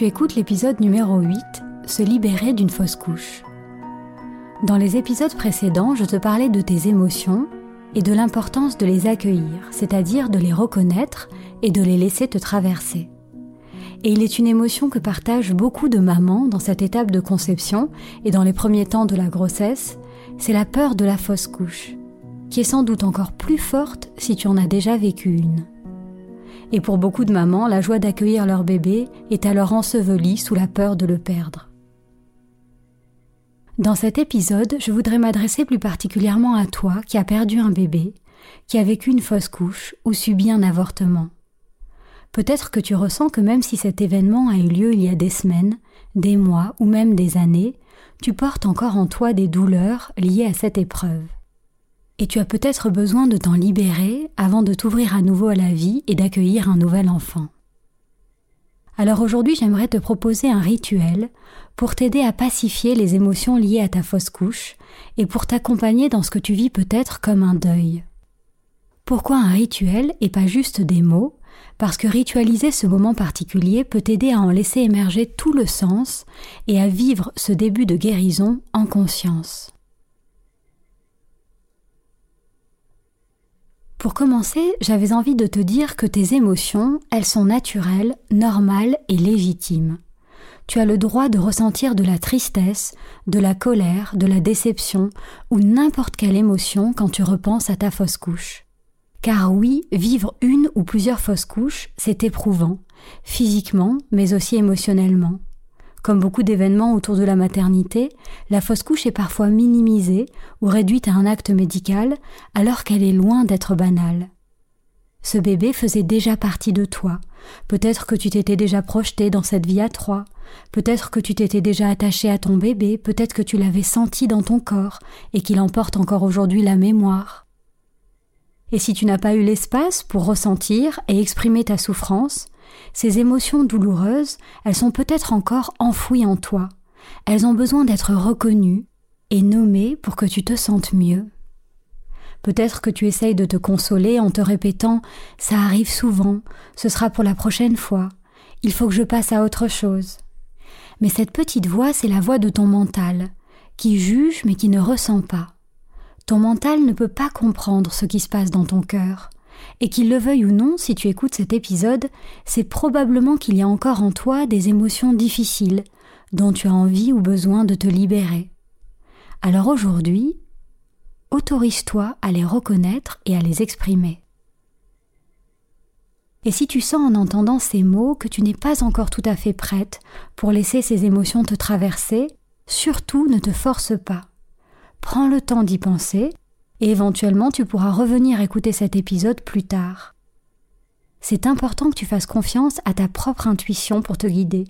Tu écoutes l'épisode numéro 8, Se libérer d'une fausse couche. Dans les épisodes précédents, je te parlais de tes émotions et de l'importance de les accueillir, c'est-à-dire de les reconnaître et de les laisser te traverser. Et il est une émotion que partagent beaucoup de mamans dans cette étape de conception et dans les premiers temps de la grossesse, c'est la peur de la fausse couche, qui est sans doute encore plus forte si tu en as déjà vécu une. Et pour beaucoup de mamans, la joie d'accueillir leur bébé est alors ensevelie sous la peur de le perdre. Dans cet épisode, je voudrais m'adresser plus particulièrement à toi qui as perdu un bébé, qui a vécu une fausse couche ou subi un avortement. Peut-être que tu ressens que même si cet événement a eu lieu il y a des semaines, des mois ou même des années, tu portes encore en toi des douleurs liées à cette épreuve et tu as peut-être besoin de t'en libérer avant de t'ouvrir à nouveau à la vie et d'accueillir un nouvel enfant. Alors aujourd'hui j'aimerais te proposer un rituel pour t'aider à pacifier les émotions liées à ta fausse couche et pour t'accompagner dans ce que tu vis peut-être comme un deuil. Pourquoi un rituel et pas juste des mots? Parce que ritualiser ce moment particulier peut t'aider à en laisser émerger tout le sens et à vivre ce début de guérison en conscience. Pour commencer, j'avais envie de te dire que tes émotions, elles sont naturelles, normales et légitimes. Tu as le droit de ressentir de la tristesse, de la colère, de la déception ou n'importe quelle émotion quand tu repenses à ta fausse couche. Car oui, vivre une ou plusieurs fausses couches, c'est éprouvant, physiquement mais aussi émotionnellement. Comme beaucoup d'événements autour de la maternité, la fausse couche est parfois minimisée ou réduite à un acte médical alors qu'elle est loin d'être banale. Ce bébé faisait déjà partie de toi. Peut-être que tu t'étais déjà projeté dans cette vie à trois. Peut-être que tu t'étais déjà attaché à ton bébé. Peut-être que tu l'avais senti dans ton corps et qu'il emporte encore aujourd'hui la mémoire. Et si tu n'as pas eu l'espace pour ressentir et exprimer ta souffrance, ces émotions douloureuses, elles sont peut-être encore enfouies en toi. Elles ont besoin d'être reconnues et nommées pour que tu te sentes mieux. Peut-être que tu essayes de te consoler en te répétant Ça arrive souvent, ce sera pour la prochaine fois, il faut que je passe à autre chose. Mais cette petite voix, c'est la voix de ton mental, qui juge mais qui ne ressent pas. Ton mental ne peut pas comprendre ce qui se passe dans ton cœur. Et qu'il le veuille ou non, si tu écoutes cet épisode, c'est probablement qu'il y a encore en toi des émotions difficiles dont tu as envie ou besoin de te libérer. Alors aujourd'hui, autorise-toi à les reconnaître et à les exprimer. Et si tu sens en entendant ces mots que tu n'es pas encore tout à fait prête pour laisser ces émotions te traverser, surtout ne te force pas. Prends le temps d'y penser et éventuellement tu pourras revenir écouter cet épisode plus tard. C'est important que tu fasses confiance à ta propre intuition pour te guider,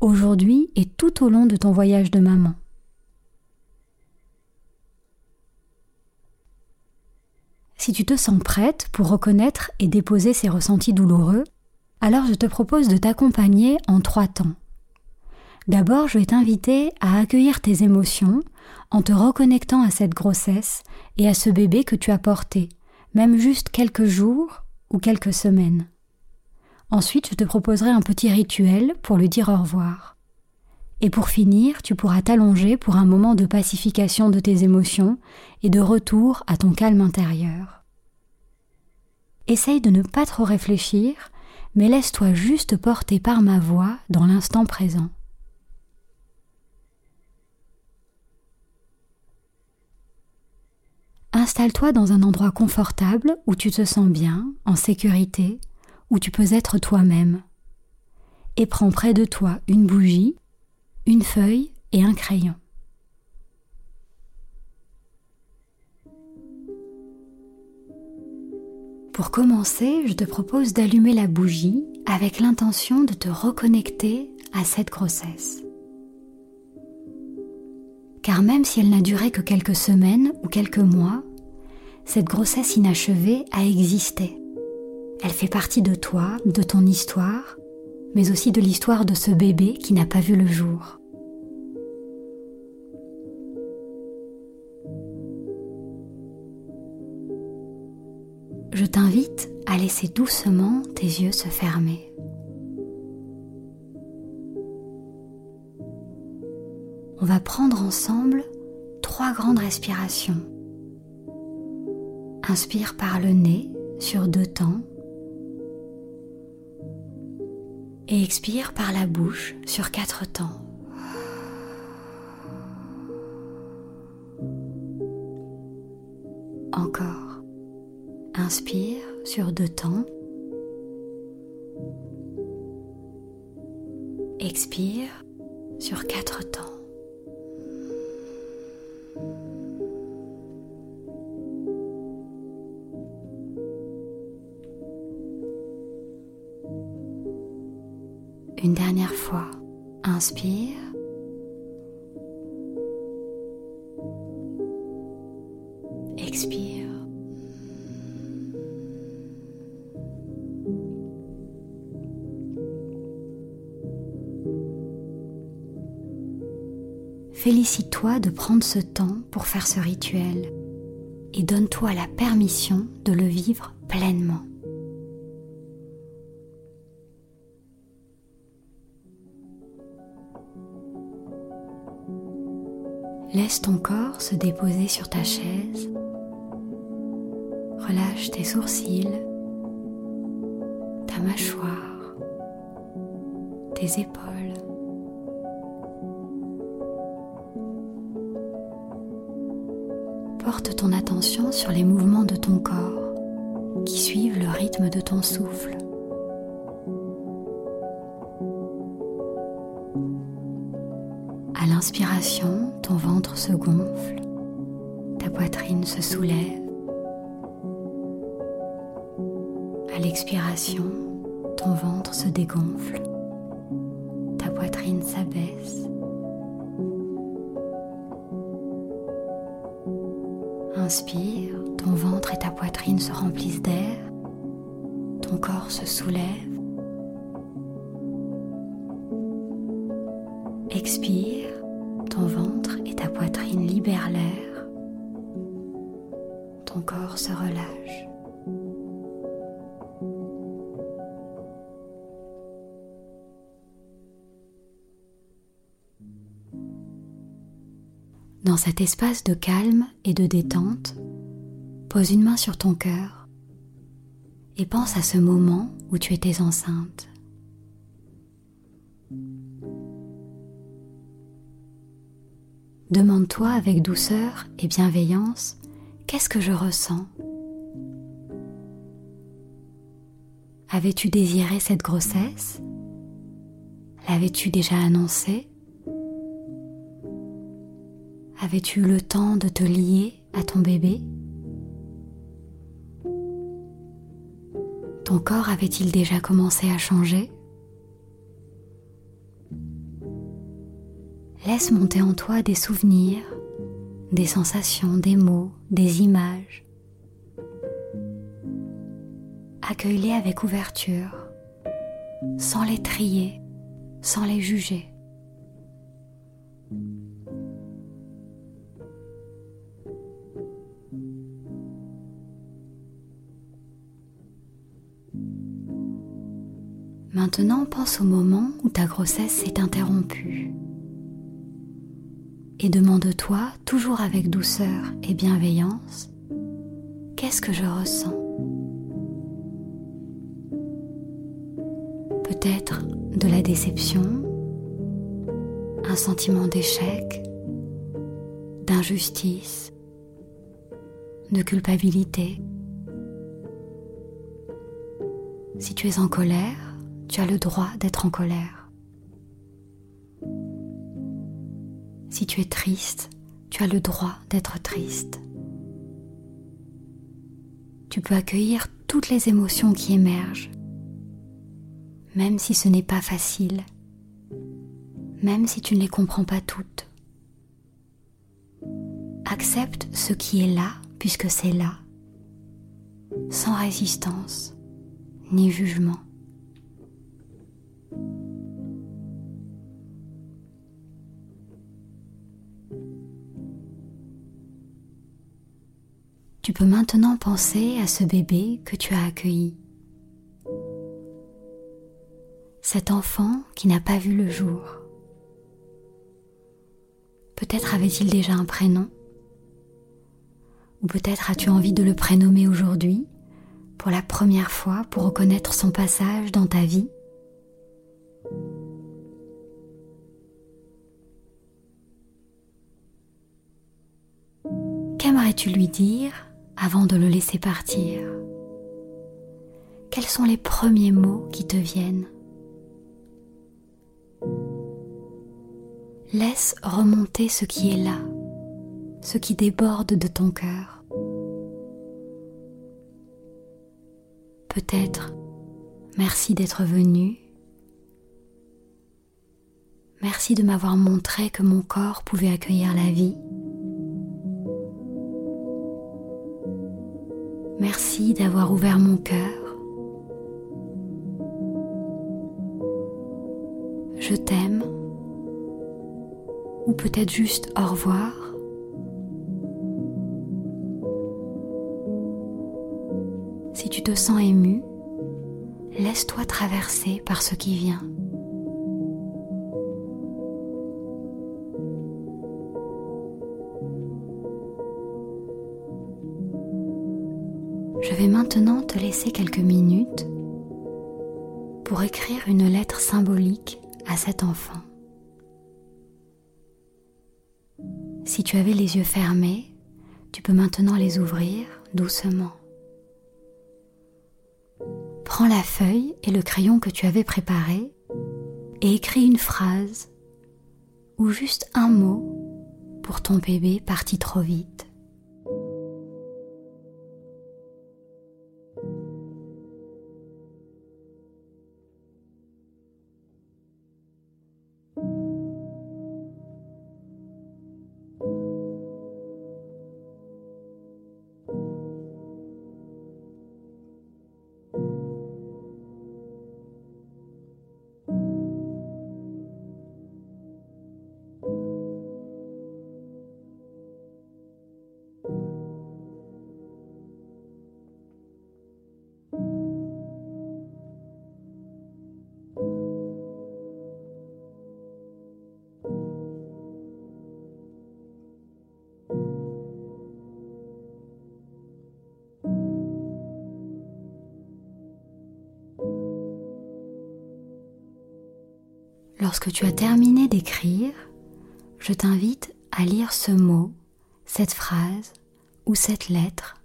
aujourd'hui et tout au long de ton voyage de maman. Si tu te sens prête pour reconnaître et déposer ces ressentis douloureux, alors je te propose de t'accompagner en trois temps. D'abord, je vais t'inviter à accueillir tes émotions en te reconnectant à cette grossesse et à ce bébé que tu as porté, même juste quelques jours ou quelques semaines. Ensuite, je te proposerai un petit rituel pour lui dire au revoir. Et pour finir, tu pourras t'allonger pour un moment de pacification de tes émotions et de retour à ton calme intérieur. Essaye de ne pas trop réfléchir, mais laisse-toi juste porter par ma voix dans l'instant présent. Installe-toi dans un endroit confortable où tu te sens bien, en sécurité, où tu peux être toi-même. Et prends près de toi une bougie une feuille et un crayon. Pour commencer, je te propose d'allumer la bougie avec l'intention de te reconnecter à cette grossesse. Car même si elle n'a duré que quelques semaines ou quelques mois, cette grossesse inachevée a existé. Elle fait partie de toi, de ton histoire, mais aussi de l'histoire de ce bébé qui n'a pas vu le jour. Je t'invite à laisser doucement tes yeux se fermer. On va prendre ensemble trois grandes respirations. Inspire par le nez sur deux temps et expire par la bouche sur quatre temps. Encore. Inspire sur deux temps. Expire sur quatre temps. Une dernière fois, inspire. Expire. Félicite-toi de prendre ce temps pour faire ce rituel et donne-toi la permission de le vivre pleinement. Laisse ton corps se déposer sur ta chaise. Relâche tes sourcils, ta mâchoire, tes épaules. Porte ton attention sur les mouvements de ton corps qui suivent le rythme de ton souffle. À l'inspiration, ton ventre se gonfle, ta poitrine se soulève. À l'expiration, ton ventre se dégonfle, ta poitrine s'abaisse. Inspire, ton ventre et ta poitrine se remplissent d'air, ton corps se soulève. Expire, ton ventre libèrent l'air. Ton corps se relâche. Dans cet espace de calme et de détente, pose une main sur ton cœur et pense à ce moment où tu étais enceinte. Demande-toi avec douceur et bienveillance, qu'est-ce que je ressens? Avais-tu désiré cette grossesse? L'avais-tu déjà annoncée? Avais-tu eu le temps de te lier à ton bébé? Ton corps avait-il déjà commencé à changer? Laisse monter en toi des souvenirs, des sensations, des mots, des images. accueille-les avec ouverture, sans les trier, sans les juger. Maintenant, pense au moment où ta grossesse s'est interrompue. Et demande-toi, toujours avec douceur et bienveillance, qu'est-ce que je ressens? Peut-être de la déception, un sentiment d'échec, d'injustice, de culpabilité. Si tu es en colère, tu as le droit d'être en colère. Si tu es triste, tu as le droit d'être triste. Tu peux accueillir toutes les émotions qui émergent, même si ce n'est pas facile, même si tu ne les comprends pas toutes. Accepte ce qui est là puisque c'est là, sans résistance ni jugement. Tu peux maintenant penser à ce bébé que tu as accueilli. Cet enfant qui n'a pas vu le jour. Peut-être avait-il déjà un prénom Ou peut-être as-tu envie de le prénommer aujourd'hui pour la première fois pour reconnaître son passage dans ta vie Qu'aimerais-tu lui dire avant de le laisser partir Quels sont les premiers mots qui te viennent? Laisse remonter ce qui est là, ce qui déborde de ton cœur. Peut-être merci d'être venu. Merci de m'avoir montré que mon corps pouvait accueillir la vie. D'avoir ouvert mon cœur. Je t'aime. Ou peut-être juste au revoir. Si tu te sens ému, laisse-toi traverser par ce qui vient. Laisser quelques minutes pour écrire une lettre symbolique à cet enfant. Si tu avais les yeux fermés, tu peux maintenant les ouvrir doucement. Prends la feuille et le crayon que tu avais préparé et écris une phrase ou juste un mot pour ton bébé parti trop vite. Lorsque tu as terminé d'écrire, je t'invite à lire ce mot, cette phrase ou cette lettre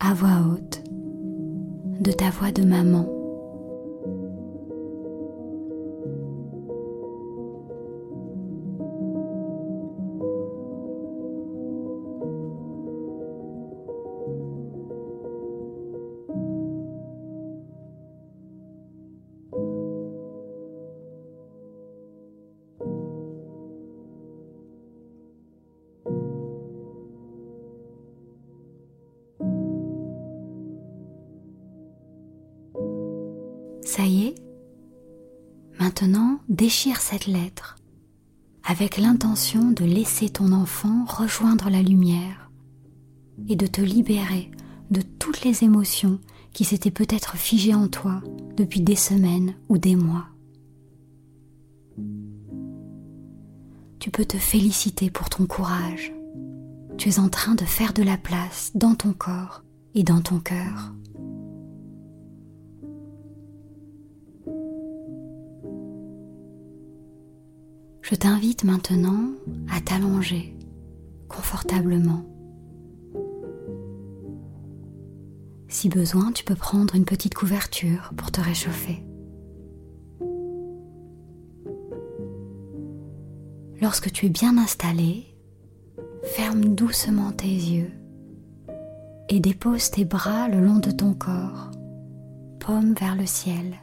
à voix haute, de ta voix de maman. Maintenant, déchire cette lettre avec l'intention de laisser ton enfant rejoindre la lumière et de te libérer de toutes les émotions qui s'étaient peut-être figées en toi depuis des semaines ou des mois. Tu peux te féliciter pour ton courage. Tu es en train de faire de la place dans ton corps et dans ton cœur. Je t'invite maintenant à t'allonger confortablement. Si besoin, tu peux prendre une petite couverture pour te réchauffer. Lorsque tu es bien installé, ferme doucement tes yeux et dépose tes bras le long de ton corps, paume vers le ciel.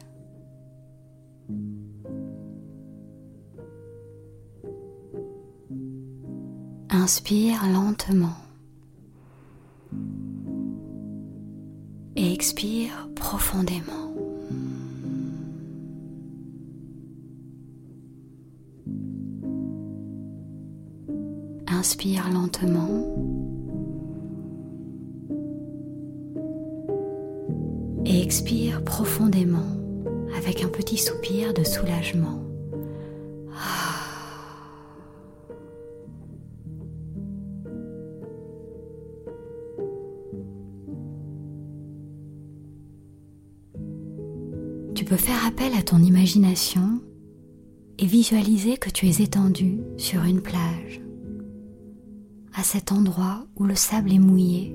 Inspire lentement et expire profondément. Inspire lentement et expire profondément avec un petit soupir de soulagement. Peux faire appel à ton imagination et visualiser que tu es étendu sur une plage, à cet endroit où le sable est mouillé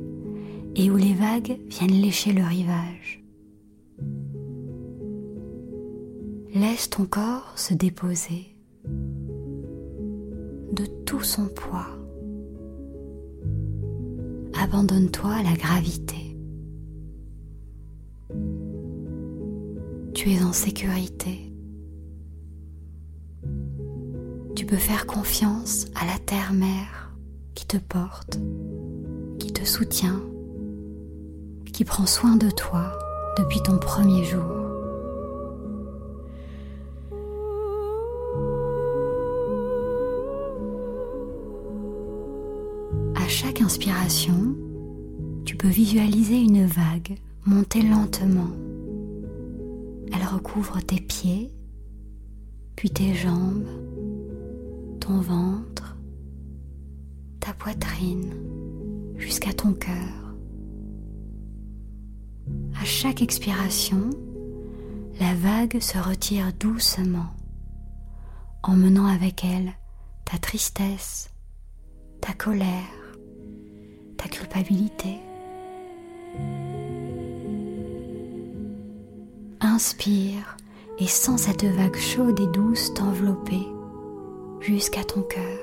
et où les vagues viennent lécher le rivage. Laisse ton corps se déposer de tout son poids. Abandonne-toi à la gravité. Tu es en sécurité. Tu peux faire confiance à la terre-mère qui te porte, qui te soutient, qui prend soin de toi depuis ton premier jour. À chaque inspiration, tu peux visualiser une vague monter lentement elle recouvre tes pieds, puis tes jambes, ton ventre, ta poitrine, jusqu'à ton cœur. À chaque expiration, la vague se retire doucement, emmenant avec elle ta tristesse, ta colère, ta culpabilité. Inspire et sens cette vague chaude et douce t'envelopper jusqu'à ton cœur.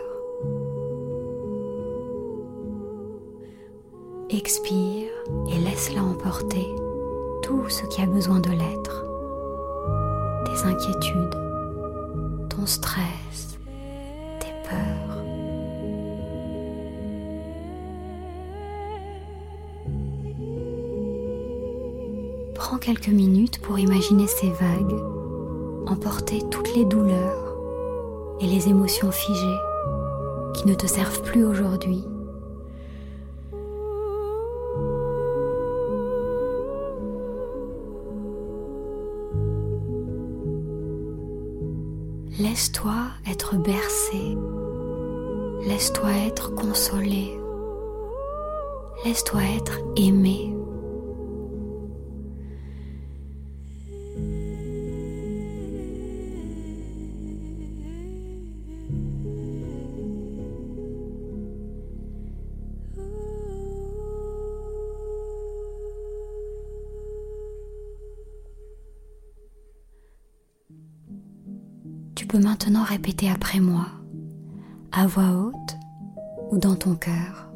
Expire et laisse-la emporter tout ce qui a besoin de l'être. Tes inquiétudes, ton stress, tes peurs. Quelques minutes pour imaginer ces vagues emporter toutes les douleurs et les émotions figées qui ne te servent plus aujourd'hui. Laisse-toi être bercé, laisse-toi être consolé, laisse-toi être aimé. Maintenant répéter après moi, à voix haute ou dans ton cœur.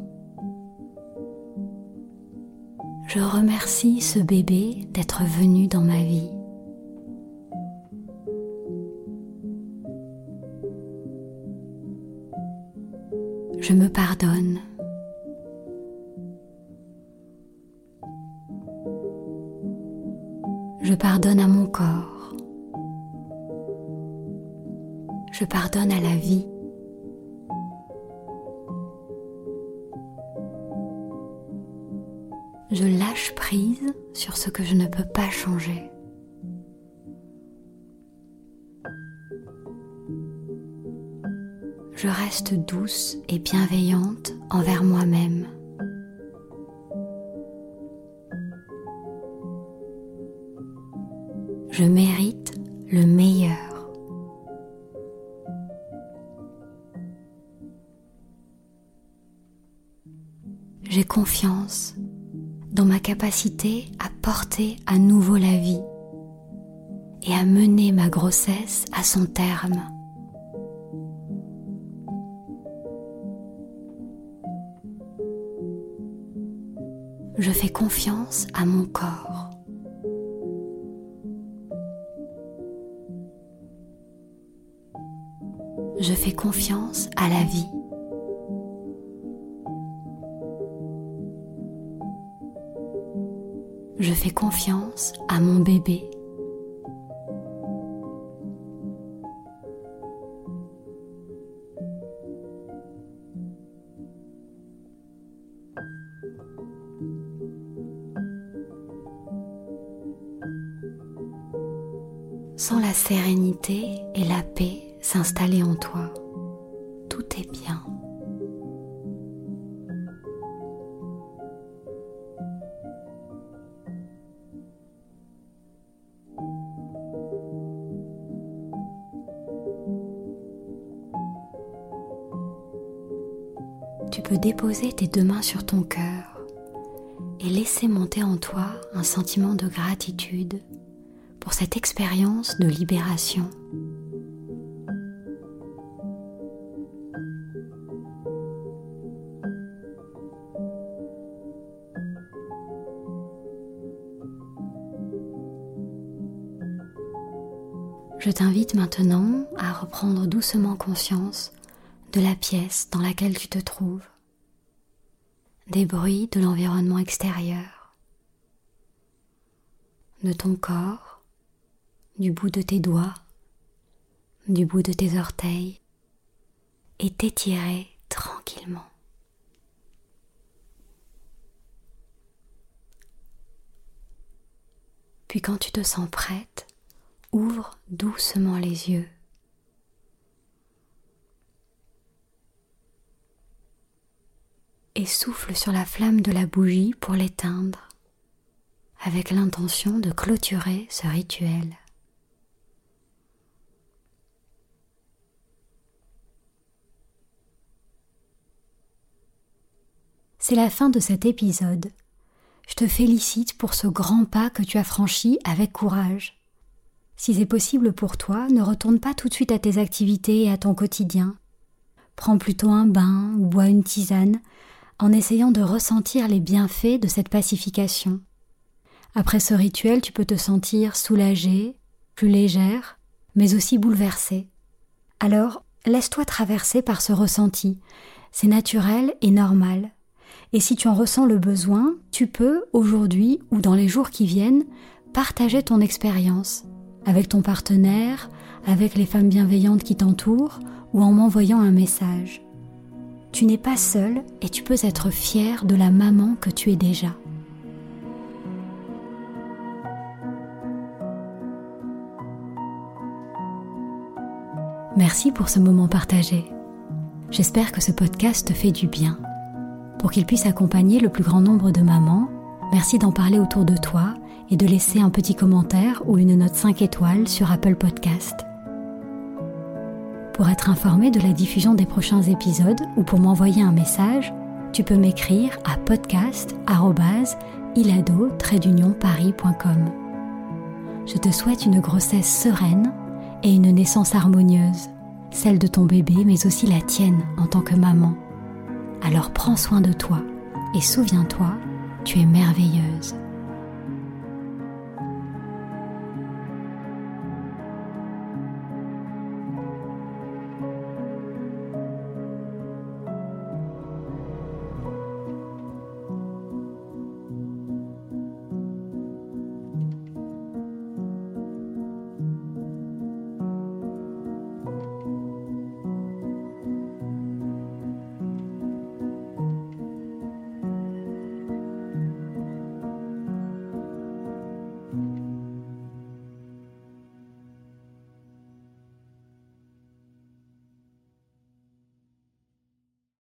Je remercie ce bébé d'être venu dans ma vie. Je me pardonne. Je pardonne à mon corps. Je pardonne à la vie. Je lâche prise sur ce que je ne peux pas changer. Je reste douce et bienveillante envers moi-même. Je mérite J'ai confiance dans ma capacité à porter à nouveau la vie et à mener ma grossesse à son terme. Je fais confiance à mon corps. je fais confiance à la vie. Fais confiance à mon bébé. Sans la sérénité et la paix s'installer en toi. Tes deux mains sur ton cœur et laisser monter en toi un sentiment de gratitude pour cette expérience de libération. Je t'invite maintenant à reprendre doucement conscience de la pièce dans laquelle tu te trouves, des bruits de l'environnement extérieur, de ton corps, du bout de tes doigts, du bout de tes orteils, et t'étirer tranquillement. Puis quand tu te sens prête, ouvre doucement les yeux. Et souffle sur la flamme de la bougie pour l'éteindre, avec l'intention de clôturer ce rituel. C'est la fin de cet épisode. Je te félicite pour ce grand pas que tu as franchi avec courage. Si c'est possible pour toi, ne retourne pas tout de suite à tes activités et à ton quotidien. Prends plutôt un bain ou bois une tisane en essayant de ressentir les bienfaits de cette pacification. Après ce rituel, tu peux te sentir soulagée, plus légère, mais aussi bouleversée. Alors, laisse-toi traverser par ce ressenti. C'est naturel et normal. Et si tu en ressens le besoin, tu peux, aujourd'hui ou dans les jours qui viennent, partager ton expérience avec ton partenaire, avec les femmes bienveillantes qui t'entourent ou en m'envoyant un message. Tu n'es pas seule et tu peux être fière de la maman que tu es déjà. Merci pour ce moment partagé. J'espère que ce podcast te fait du bien. Pour qu'il puisse accompagner le plus grand nombre de mamans, merci d'en parler autour de toi et de laisser un petit commentaire ou une note 5 étoiles sur Apple Podcast. Pour être informé de la diffusion des prochains épisodes ou pour m'envoyer un message, tu peux m'écrire à podcast@ilado-paris.com. Je te souhaite une grossesse sereine et une naissance harmonieuse, celle de ton bébé mais aussi la tienne en tant que maman. Alors prends soin de toi et souviens-toi, tu es merveilleuse.